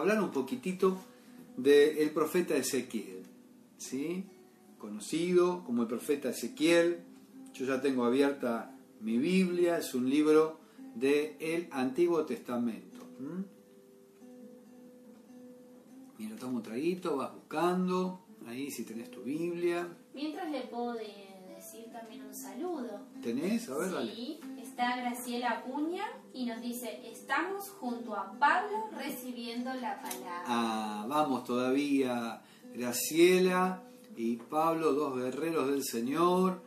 hablar un poquitito del profeta Ezequiel, ¿sí? conocido como el profeta Ezequiel. Yo ya tengo abierta mi Biblia, es un libro del Antiguo Testamento. Mira, toma un traguito, vas buscando, ahí si tenés tu Biblia. Mientras le puedo decir también un saludo. ¿Tenés? A ver, sí, Graciela Acuña y nos dice, estamos junto a Pablo recibiendo la palabra. Ah, vamos todavía, Graciela y Pablo, dos guerreros del Señor.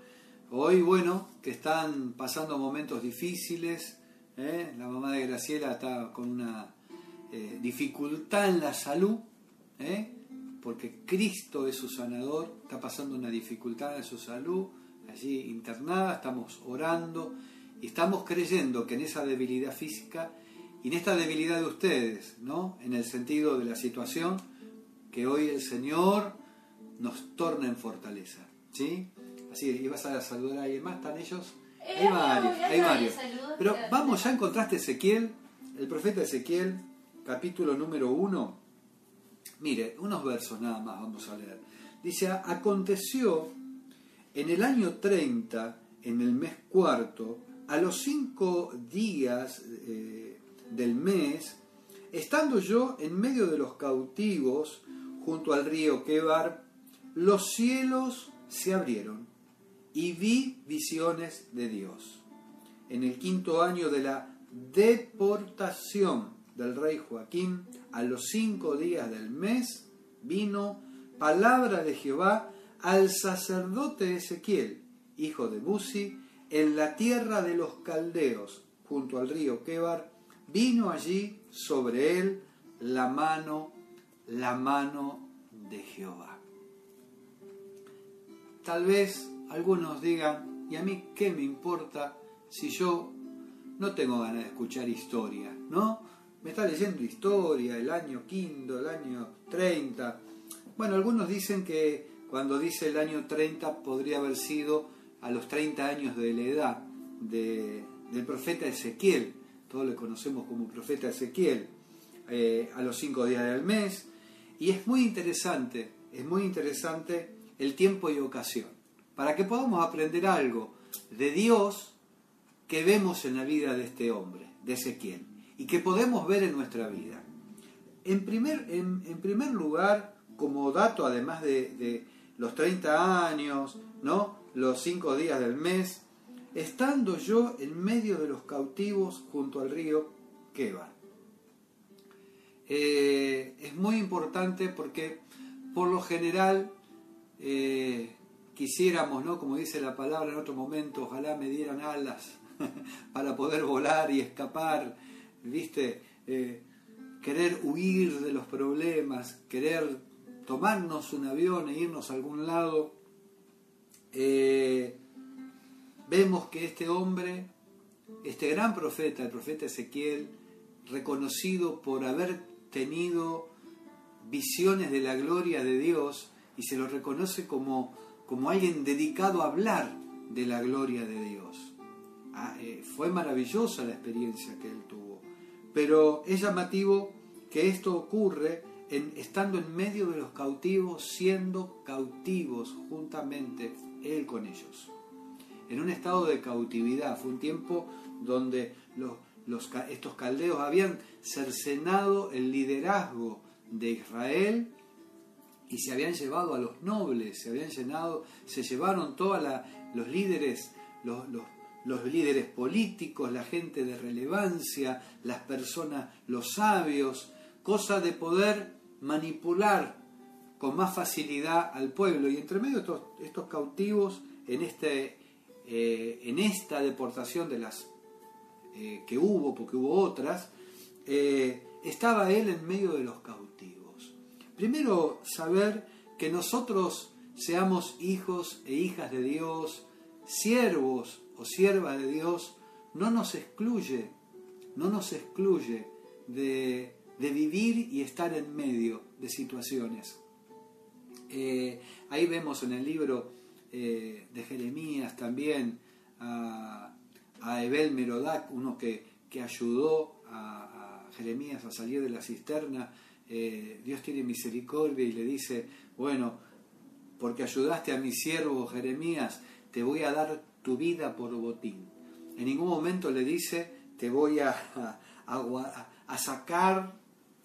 Hoy, bueno, que están pasando momentos difíciles. ¿eh? La mamá de Graciela está con una eh, dificultad en la salud, ¿eh? porque Cristo es su sanador, está pasando una dificultad en su salud, allí internada, estamos orando y estamos creyendo que en esa debilidad física y en esta debilidad de ustedes, ¿no? En el sentido de la situación, que hoy el Señor nos torna en fortaleza, ¿sí? Así, y vas a saludar a alguien más, ¿están ellos? hay varios, hay varios. Pero vamos, ya encontraste Ezequiel, el profeta Ezequiel, capítulo número uno. Mire, unos versos nada más vamos a leer. Dice, aconteció en el año 30, en el mes cuarto, a los cinco días eh, del mes, estando yo en medio de los cautivos, junto al río Quebar, los cielos se abrieron y vi visiones de Dios. En el quinto año de la deportación del rey Joaquín, a los cinco días del mes, vino palabra de Jehová al sacerdote Ezequiel, hijo de Buzi, en la tierra de los caldeos, junto al río Quebar, vino allí sobre él la mano, la mano de Jehová. Tal vez algunos digan, ¿y a mí qué me importa si yo no tengo ganas de escuchar historia? ¿No? Me está leyendo historia, el año quinto, el año 30. Bueno, algunos dicen que cuando dice el año 30 podría haber sido a los 30 años de la edad del profeta Ezequiel. Todos le conocemos como profeta Ezequiel. Eh, a los cinco días del mes. Y es muy interesante, es muy interesante el tiempo y ocasión, para que podamos aprender algo de Dios que vemos en la vida de este hombre, de Ezequiel, y que podemos ver en nuestra vida. En primer, en, primer lugar, como dato, además de, los 30 años, ¿no? Los 5 días del mes, estando yo en medio de los cautivos junto al río Quebar. Eh, es muy importante porque por lo general eh, quisiéramos, ¿no? como dice la palabra en otro momento, ojalá me dieran alas para poder volar y escapar, ¿viste? Eh, querer huir de los problemas, querer tomarnos un avión e irnos a algún lado. Eh, vemos que este hombre, este gran profeta, el profeta Ezequiel, reconocido por haber tenido visiones de la gloria de Dios, y se lo reconoce como, como alguien dedicado a hablar de la gloria de Dios. Ah, eh, fue maravillosa la experiencia que él tuvo, pero es llamativo que esto ocurre estando en medio de los cautivos, siendo cautivos juntamente él con ellos. En un estado de cautividad, fue un tiempo donde los, los, estos caldeos habían cercenado el liderazgo de Israel y se habían llevado a los nobles, se habían llenado, se llevaron todos los líderes, los, los, líderes políticos, la gente de relevancia, las personas, los sabios, cosa de poder manipular con más facilidad al pueblo. Y entre medio de estos, cautivos, en, este, eh, en esta deportación de las eh, que hubo, porque hubo otras, eh, estaba él en medio de los cautivos. Primero, saber que nosotros seamos hijos e hijas de Dios, siervos o siervas de Dios, no nos excluye, no nos excluye de, vivir y estar en medio de situaciones. Eh, ahí vemos en el libro eh, de Jeremías también a, Ebel Merodac, uno que, ayudó a, a Jeremías a salir de la cisterna, eh, Dios tiene misericordia y le dice, bueno, porque ayudaste a mi siervo Jeremías, te voy a dar tu vida por botín. En ningún momento le dice, te voy a, a, sacar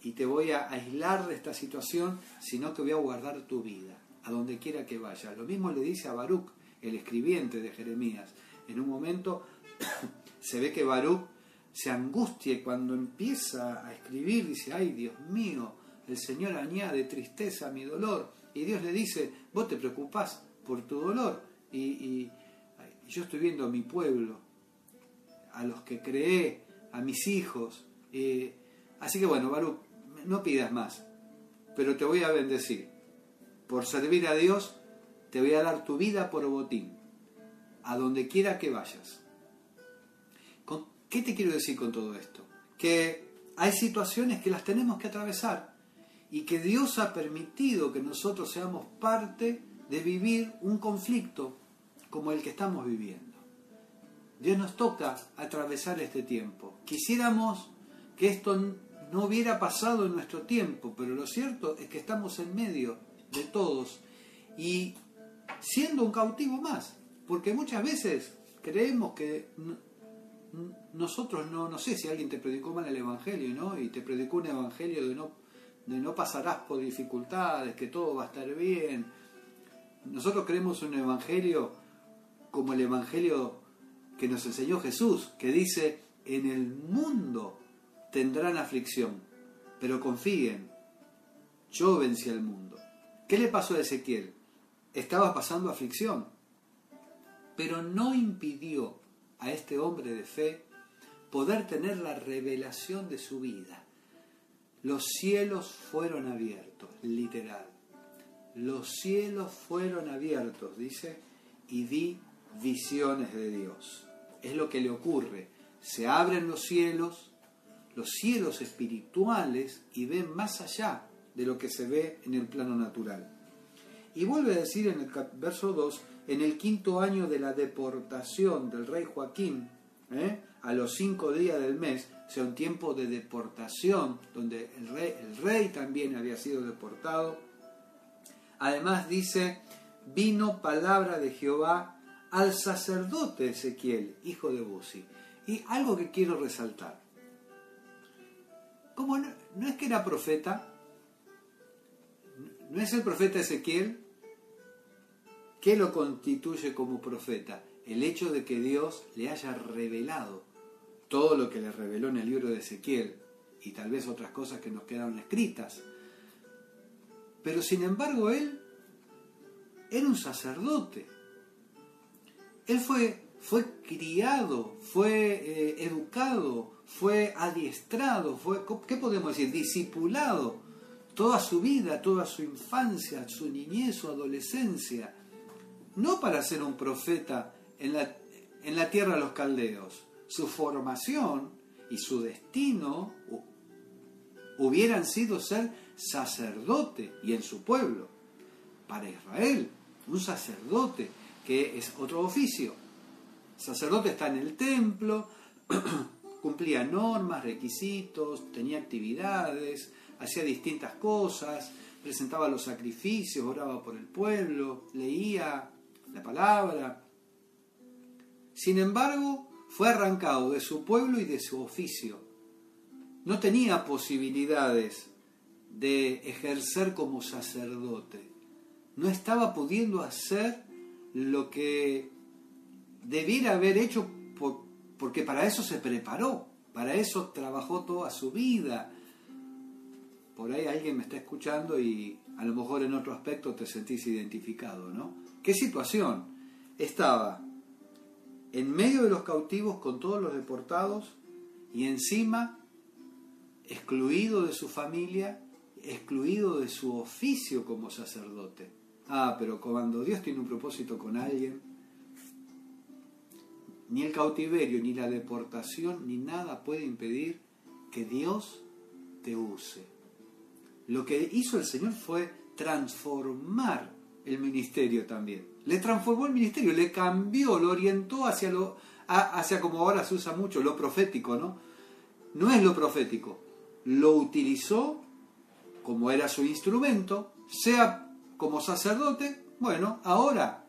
y te voy a aislar de esta situación, sino que voy a guardar tu vida, a donde quiera que vaya. Lo mismo le dice a Baruch, el escribiente de Jeremías. En un momento se ve que Baruch se angustia cuando empieza a escribir dice, ay Dios mío, el Señor añade tristeza a mi dolor. Y Dios le dice, vos te preocupás por tu dolor. Y, yo estoy viendo a mi pueblo, a los que creé, a mis hijos. Eh, así que bueno, Baruch, no pidas más, pero te voy a bendecir. Por servir a Dios, te voy a dar tu vida por botín, a donde quiera que vayas. ¿Qué te quiero decir con todo esto? Que hay situaciones que las tenemos que atravesar y que Dios ha permitido que nosotros seamos parte de vivir un conflicto como el que estamos viviendo. Dios nos toca atravesar este tiempo. Quisiéramos que esto no hubiera pasado en nuestro tiempo, pero lo cierto es que estamos en medio de todos y siendo un cautivo más, porque muchas veces creemos que nosotros no, no sé si alguien te predicó mal el Evangelio, ¿no? Y te predicó un Evangelio de no, de no pasarás por dificultades, que todo va a estar bien. Nosotros creemos un Evangelio como el Evangelio que nos enseñó Jesús, que dice, en el mundo tendrán aflicción, pero confíen, yo vencí al mundo. ¿Qué le pasó a Ezequiel? Estaba pasando aflicción, pero no impidió a este hombre de fe poder tener la revelación de su vida. Los cielos fueron abiertos, literal. Los cielos fueron abiertos, dice, y vi visiones de Dios. Es lo que le ocurre. Se abren los cielos, los cielos espirituales, y ven más allá de lo que se ve en el plano natural. Y vuelve a decir en el verso 2, en el quinto año de la deportación del rey Joaquín, ¿eh? a los cinco días del mes, o sea, un tiempo de deportación, donde el rey, el rey también había sido deportado. Además dice, vino palabra de Jehová al sacerdote Ezequiel, hijo de Buzi. Y algo que quiero resaltar. Como no, no es que era profeta, no es el profeta Ezequiel, ¿Qué lo constituye como profeta? El hecho de que Dios le haya revelado todo lo que le reveló en el libro de Ezequiel y tal vez otras cosas que nos quedaron escritas. Pero sin embargo él era un sacerdote. Él fue, fue criado, fue eh, educado, fue adiestrado, fue, ¿qué podemos decir? Discipulado toda su vida, toda su infancia, su niñez, su adolescencia no para ser un profeta en la, en la tierra de los caldeos. Su formación y su destino hubieran sido ser sacerdote y en su pueblo. Para Israel, un sacerdote, que es otro oficio. sacerdote está en el templo, cumplía normas, requisitos, tenía actividades, hacía distintas cosas, presentaba los sacrificios, oraba por el pueblo, leía la palabra. Sin embargo, fue arrancado de su pueblo y de su oficio. No tenía posibilidades de ejercer como sacerdote. No estaba pudiendo hacer lo que debiera haber hecho porque para eso se preparó, para eso trabajó toda su vida. Por ahí alguien me está escuchando y a lo mejor en otro aspecto te sentís identificado, ¿no? ¿Qué situación? Estaba en medio de los cautivos con todos los deportados y encima excluido de su familia, excluido de su oficio como sacerdote. Ah, pero cuando Dios tiene un propósito con alguien, ni el cautiverio, ni la deportación, ni nada puede impedir que Dios te use. Lo que hizo el Señor fue transformar el ministerio también. Le transformó el ministerio, le cambió, lo orientó hacia lo hacia como ahora se usa mucho, lo profético, ¿no? No es lo profético. Lo utilizó como era su instrumento, sea como sacerdote, bueno, ahora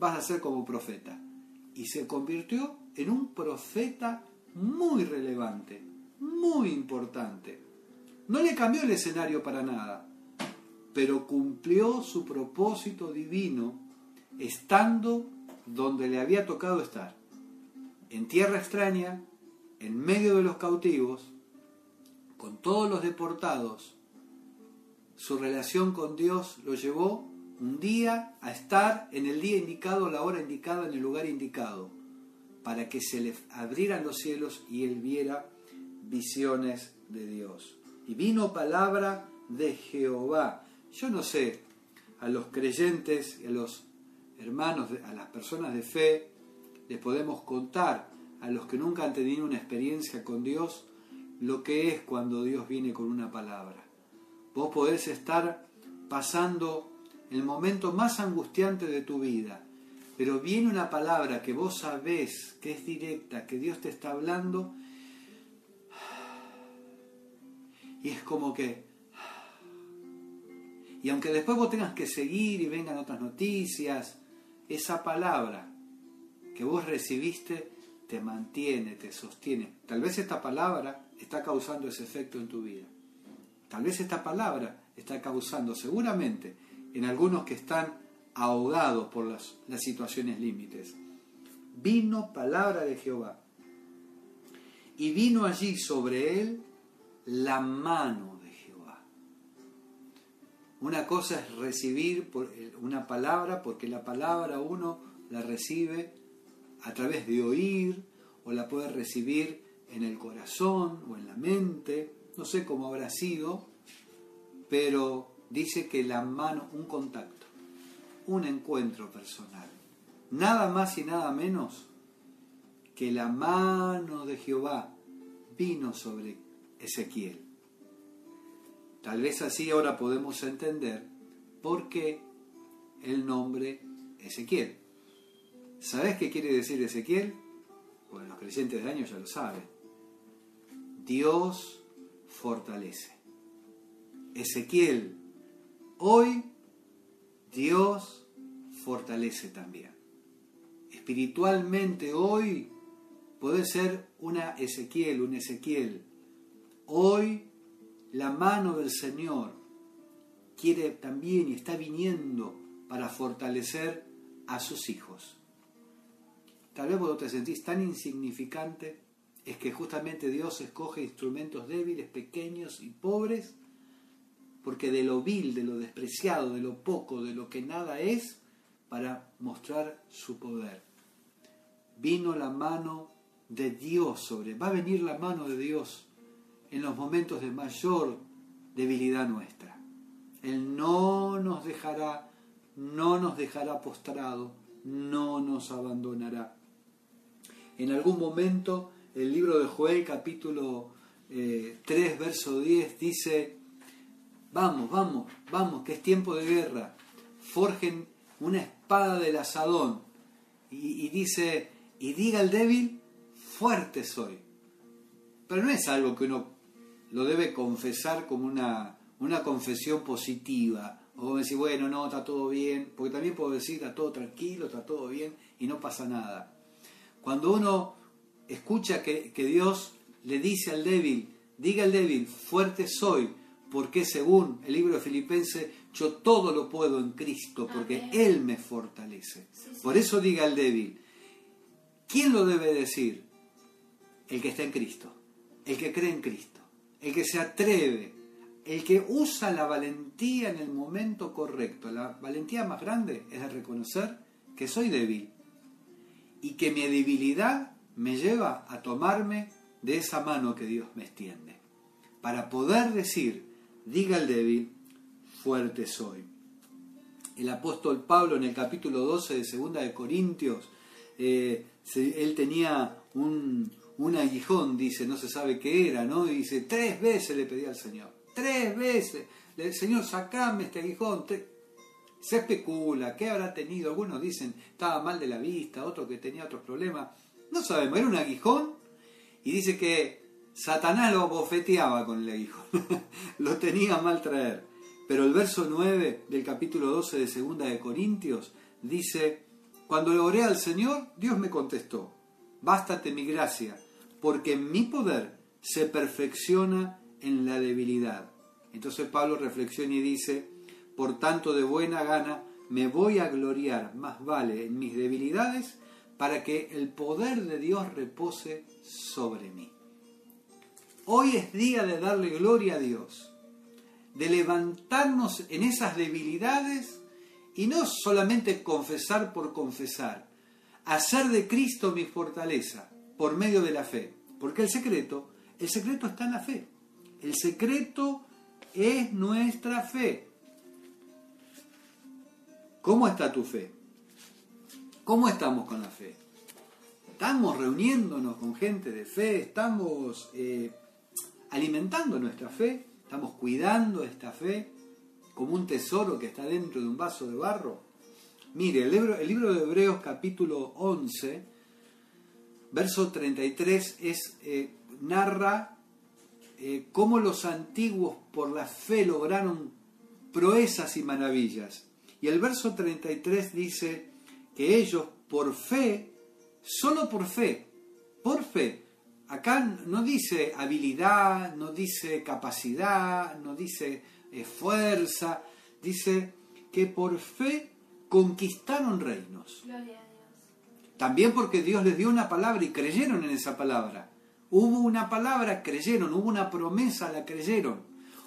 vas a ser como profeta. Y se convirtió en un profeta muy relevante, muy importante. No le cambió el escenario para nada, pero cumplió su propósito divino estando donde le había tocado estar, en tierra extraña, en medio de los cautivos, con todos los deportados. Su relación con Dios lo llevó un día a estar en el día indicado, la hora indicada, en el lugar indicado, para que se le abrieran los cielos y él viera visiones de Dios. Y vino palabra de Jehová. Yo no sé, a los creyentes a los hermanos, a las personas de fe, les podemos contar, a los que nunca han tenido una experiencia con Dios, lo que es cuando Dios viene con una palabra. Vos podés estar pasando el momento más angustiante de tu vida, pero viene una palabra que vos sabés que es directa, que Dios te está hablando, y es como que... Y aunque después vos tengas que seguir y vengan otras noticias, esa palabra que vos recibiste te mantiene, te sostiene. Tal vez esta palabra está causando ese efecto en tu vida. Tal vez esta palabra está causando seguramente en algunos que están ahogados por las, las situaciones límites. Vino palabra de Jehová. Y vino allí sobre él la mano de Jehová. Una cosa es recibir una palabra, porque la palabra uno la recibe a través de oír, o la puede recibir en el corazón o en la mente, no sé cómo habrá sido, pero dice que la mano, un contacto, un encuentro personal, nada más y nada menos que la mano de Jehová vino sobre Ezequiel. Tal vez así ahora podemos entender por qué el nombre Ezequiel. ¿Sabes qué quiere decir Ezequiel? Bueno, los creyentes de años ya lo saben. Dios fortalece. Ezequiel Hoy Dios fortalece también. Espiritualmente hoy puede ser una Ezequiel, un Ezequiel. Hoy la mano del Señor quiere también y está viniendo para fortalecer a sus hijos. Tal vez vos te sentís tan insignificante, es que justamente Dios escoge instrumentos débiles, pequeños y pobres porque de lo vil, de lo despreciado, de lo poco, de lo que nada es, para mostrar su poder. Vino la mano de Dios sobre, va a venir la mano de Dios en los momentos de mayor debilidad nuestra. Él no nos dejará, no nos dejará postrado, no nos abandonará. En algún momento el libro de Joel capítulo 3 eh, verso 10 dice, Vamos, vamos, vamos, que es tiempo de guerra. Forjen una espada del asadón. Y, dice, y diga el débil, fuerte soy. Pero no es algo que uno lo debe confesar como una, una confesión positiva. O decir, bueno, no, está todo bien. Porque también puedo decir, está todo tranquilo, está todo bien y no pasa nada. Cuando uno escucha que, que Dios le dice al débil, diga al débil, fuerte soy, porque según el libro de Filipenses, yo todo lo puedo en Cristo, porque Él me fortalece. Por eso diga el débil, ¿quién lo debe decir? El que está en Cristo, el que cree en Cristo, el que se atreve, el que usa la valentía en el momento correcto. La valentía más grande es de reconocer que soy débil y que mi debilidad me lleva a tomarme de esa mano que Dios me extiende, para poder decir, diga el débil, fuerte soy. El apóstol Pablo en el capítulo 12 de Segunda de Corintios, eh, él tenía un, aguijón, dice, no se sabe qué era, ¿no? Y dice, tres veces le pedí al Señor, tres veces, el Señor, sacame este aguijón. Se especula, ¿qué habrá tenido? Algunos dicen, estaba mal de la vista, otro que tenía otros problemas. No sabemos, era un aguijón y dice que Satanás lo bofeteaba con el hijo, lo tenía mal traer. Pero el verso 9 del capítulo 12 de Segunda de Corintios dice, cuando le oré al Señor, Dios me contestó, bástate mi gracia, porque mi poder se perfecciona en la debilidad. Entonces Pablo reflexiona y dice, por tanto de buena gana me voy a gloriar, más vale en mis debilidades, para que el poder de Dios repose sobre mí. Hoy es día de darle gloria a Dios, de levantarnos en esas debilidades y no solamente confesar por confesar, hacer de Cristo mi fortaleza por medio de la fe, porque el secreto, el secreto está en la fe. El secreto es nuestra fe. ¿Cómo está tu fe? ¿Cómo estamos con la fe? ¿Estamos reuniéndonos con gente de fe? ¿Estamos eh, alimentando nuestra fe? ¿Estamos cuidando esta fe como un tesoro que está dentro de un vaso de barro? Mire, el libro, el libro de Hebreos capítulo 11, verso 33, es, eh, narra eh, cómo los antiguos por la fe lograron proezas y maravillas. Y el verso 33 dice que ellos por fe, solo por fe, por fe, acá no dice habilidad, no dice capacidad, no dice eh, fuerza, dice que por fe conquistaron reinos. También porque Dios les dio una palabra y creyeron en esa palabra. Hubo una palabra, creyeron, hubo una promesa, la creyeron.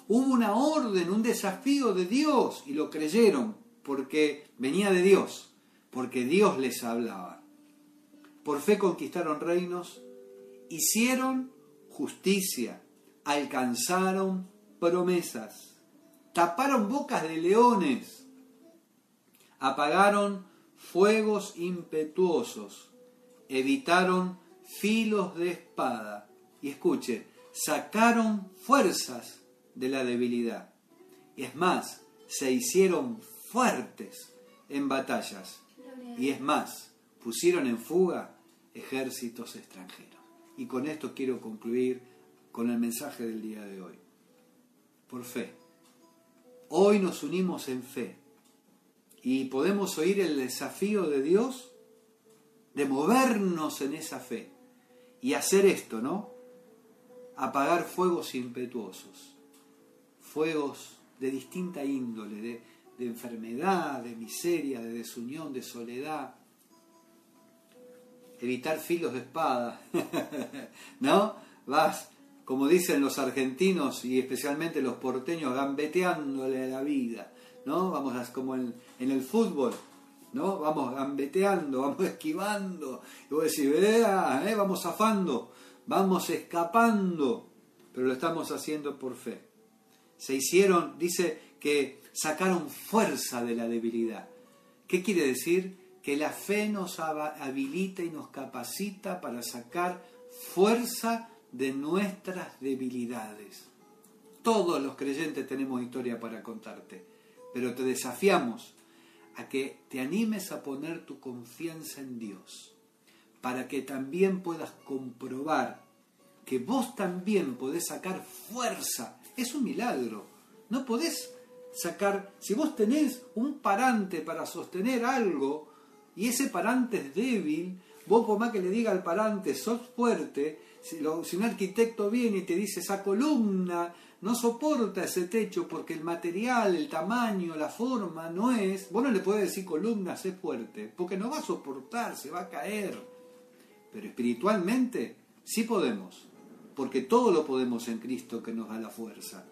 Hubo una orden, un desafío de Dios y lo creyeron porque venía de Dios, porque Dios les hablaba. Por fe conquistaron reinos, hicieron justicia, alcanzaron promesas, taparon bocas de leones, apagaron fuegos impetuosos, evitaron filos de espada. Y escuche, sacaron fuerzas de la debilidad. Y es más, se hicieron fuertes en batallas. Y es más, pusieron en fuga ejércitos extranjeros. Y con esto quiero concluir con el mensaje del día de hoy. Por fe. Hoy nos unimos en fe y podemos oír el desafío de Dios de movernos en esa fe y hacer esto, ¿no? Apagar fuegos impetuosos, fuegos de distinta índole, de, de enfermedad, de miseria, de desunión, de soledad. Evitar filos de espada, ¿no? Vas, como dicen los argentinos y especialmente los porteños, gambeteándole a la vida, ¿no? Vamos como en, en el fútbol, ¿no? Vamos gambeteando, vamos esquivando. Y vos decís, vea, ¿eh? vamos zafando, vamos escapando, pero lo estamos haciendo por fe. Se hicieron, dice que sacaron fuerza de la debilidad. ¿Qué quiere decir? Que la fe nos habilita y nos capacita para sacar fuerza de nuestras debilidades. Todos los creyentes tenemos historia para contarte, pero te desafiamos a que te animes a poner tu confianza en Dios, para que también puedas comprobar que vos también podés sacar fuerza. Es un milagro. No podés sacar, si vos tenés un parante para sostener algo y ese parante es débil, vos por más que le diga al parante, sos fuerte, si, un arquitecto viene y te dice esa columna no soporta ese techo porque el material, el tamaño, la forma no es. Vos no le puedes decir columnas es fuerte, porque no va a soportar, se va a caer. Pero espiritualmente sí podemos, porque todo lo podemos en Cristo que nos da la fuerza.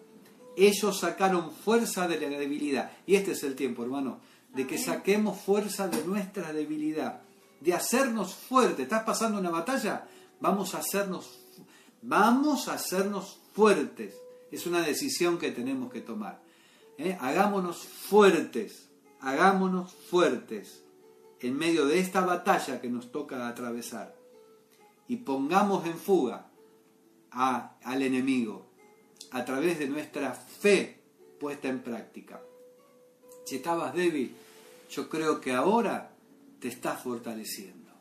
Ellos sacaron fuerza de la debilidad. Y este es el tiempo, hermano, de que saquemos fuerza de nuestra debilidad, de hacernos fuertes. ¿Estás pasando una batalla? Vamos a hacernos, vamos a hacernos fuertes es una decisión que tenemos que tomar. ¿eh? Hagámonos fuertes, hagámonos fuertes en medio de esta batalla que nos toca atravesar. Y pongamos en fuga al enemigo a través de nuestra fe puesta en práctica. Si estabas débil, yo creo que ahora te estás fortaleciendo.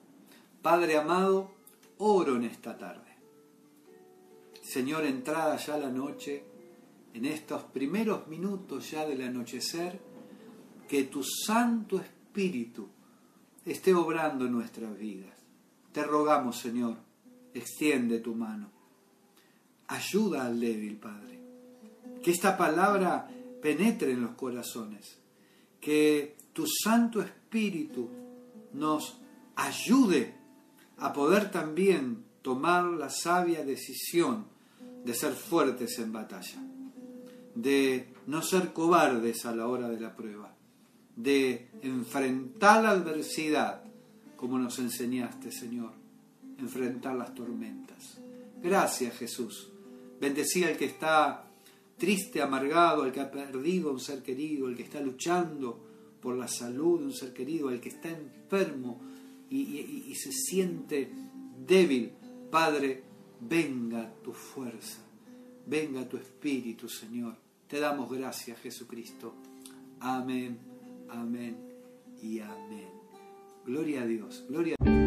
Padre amado, oro en esta tarde Señor, entrada ya la noche, en estos primeros minutos ya del anochecer, que tu Santo Espíritu esté obrando en nuestras vidas. Te rogamos, Señor, extiende tu mano. Ayuda al débil, Padre. Que esta palabra penetre en los corazones. Que tu Santo Espíritu nos ayude a poder también tomar la sabia decisión de ser fuertes en batalla, de no ser cobardes a la hora de la prueba, de enfrentar la adversidad como nos enseñaste, Señor, enfrentar las tormentas. Gracias, Jesús. Bendecí al que está triste, amargado, al que ha perdido a un ser querido, al que está luchando por la salud de un ser querido, al que está enfermo y, y se siente débil. Padre, venga tu fuerza, venga tu espíritu, Señor. Te damos gracias, Jesucristo. Amén, amén y amén. Gloria a Dios, gloria a Dios.